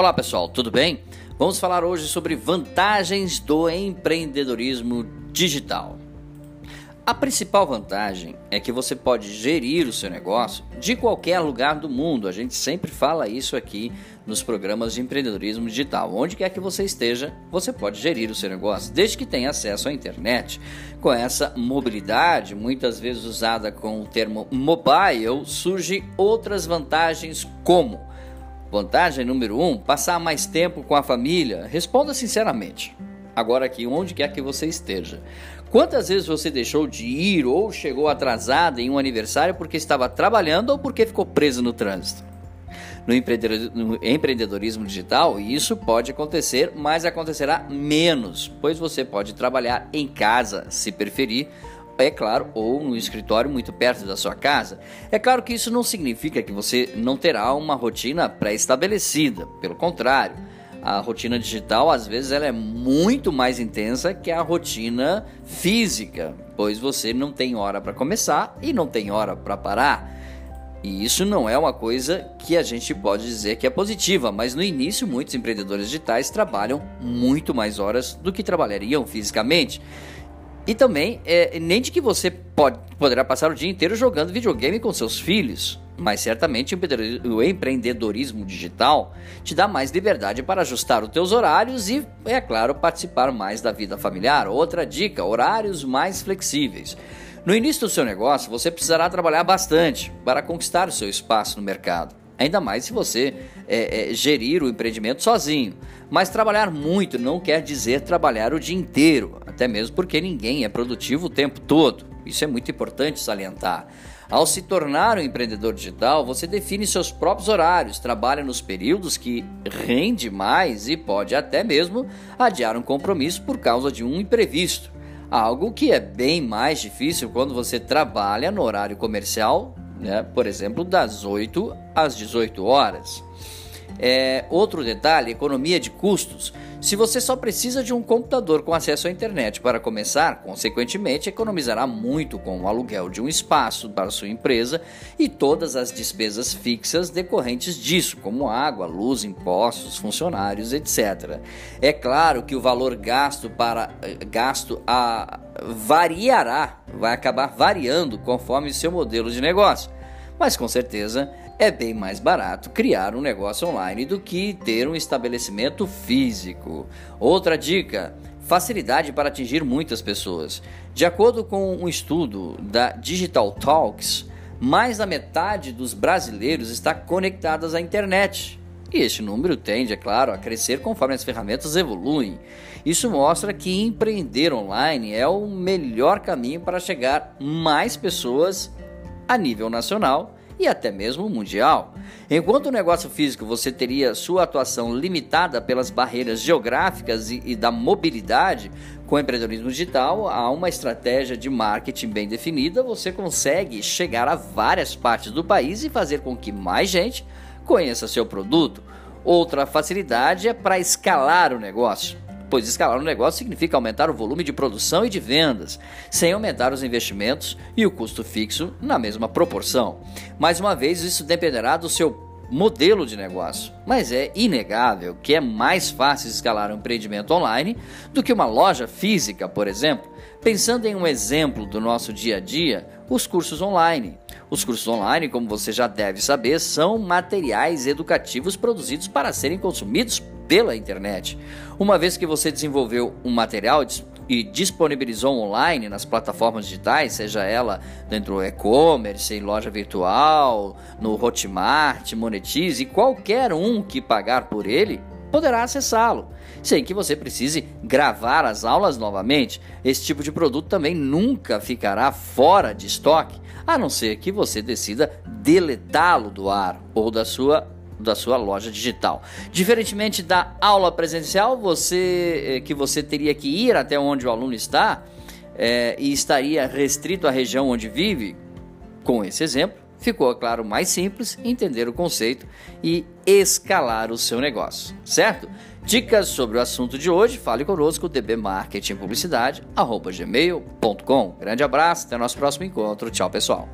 Olá pessoal, tudo bem? Vamos falar hoje sobre vantagens do empreendedorismo digital. A principal vantagem é que você pode gerir o seu negócio de qualquer lugar do mundo. A gente sempre fala isso aqui nos programas de empreendedorismo digital. Onde quer que você esteja, você pode gerir o seu negócio, desde que tenha acesso à internet. Com essa mobilidade, muitas vezes usada com o termo mobile, surgem outras vantagens como Vantagem número 1: um, passar mais tempo com a família. Responda sinceramente. Agora aqui, onde quer que você esteja. Quantas vezes você deixou de ir ou chegou atrasada em um aniversário porque estava trabalhando ou porque ficou preso no trânsito? No empreendedorismo digital, isso pode acontecer, mas acontecerá menos, pois você pode trabalhar em casa, se preferir, é claro, ou no escritório muito perto da sua casa. É claro que isso não significa que você não terá uma rotina pré-estabelecida, pelo contrário. A rotina digital, às vezes, ela é muito mais intensa que a rotina física, pois você não tem hora para começar e não tem hora para parar. E isso não é uma coisa que a gente pode dizer que é positiva, mas no início muitos empreendedores digitais trabalham muito mais horas do que trabalhariam fisicamente. E também, é, nem de que você pode, poderá passar o dia inteiro jogando videogame com seus filhos, mas certamente o empreendedorismo digital te dá mais liberdade para ajustar os teus horários e, é claro, participar mais da vida familiar. Outra dica: horários mais flexíveis. No início do seu negócio, você precisará trabalhar bastante para conquistar o seu espaço no mercado. Ainda mais se você é, é, gerir o empreendimento sozinho. Mas trabalhar muito não quer dizer trabalhar o dia inteiro, até mesmo porque ninguém é produtivo o tempo todo. Isso é muito importante salientar. Ao se tornar um empreendedor digital, você define seus próprios horários, trabalha nos períodos que rende mais e pode até mesmo adiar um compromisso por causa de um imprevisto. Algo que é bem mais difícil quando você trabalha no horário comercial né? por exemplo, das 8 às 18 horas. É, outro detalhe: economia de custos. Se você só precisa de um computador com acesso à internet para começar, consequentemente economizará muito com o aluguel de um espaço para sua empresa e todas as despesas fixas decorrentes disso, como água, luz, impostos, funcionários, etc. É claro que o valor gasto para gasto a, variará, vai acabar variando conforme seu modelo de negócio mas com certeza é bem mais barato criar um negócio online do que ter um estabelecimento físico. Outra dica: facilidade para atingir muitas pessoas. De acordo com um estudo da Digital Talks, mais da metade dos brasileiros está conectadas à internet. E este número tende, é claro, a crescer conforme as ferramentas evoluem. Isso mostra que empreender online é o melhor caminho para chegar mais pessoas a nível nacional e até mesmo mundial. Enquanto o negócio físico você teria sua atuação limitada pelas barreiras geográficas e, e, da mobilidade, com o empreendedorismo digital há uma estratégia de marketing bem definida, você consegue chegar a várias partes do país e fazer com que mais gente conheça seu produto. Outra facilidade é para escalar o negócio pois escalar o negócio significa aumentar o volume de produção e de vendas, sem aumentar os investimentos e o custo fixo na mesma proporção. Mais uma vez, isso dependerá do seu modelo de negócio, mas é inegável que é mais fácil escalar um empreendimento online do que uma loja física, por exemplo. Pensando em um exemplo do nosso dia a dia, os cursos online. Os cursos online, como você já deve saber, são materiais educativos produzidos para serem consumidos pela internet. Uma vez que você desenvolveu um material e disponibilizou online nas plataformas digitais, seja ela dentro do e-commerce, em loja virtual, no Hotmart, Monetize, qualquer um que pagar por ele poderá acessá-lo, sem que você precise gravar as aulas novamente. Esse tipo de produto também nunca ficará fora de estoque, a não ser que você decida deletá-lo do ar ou da sua da sua loja digital. Diferentemente da aula presencial, você eh, que você teria que ir até onde o aluno está é, e estaria restrito à região onde vive, com esse exemplo, ficou, claro, mais simples entender o conceito e escalar o seu negócio, certo? Dicas sobre o assunto de hoje, fale conosco, dbmarketingpublicidade.gmail.com. Grande abraço, até nosso próximo encontro. Tchau, pessoal.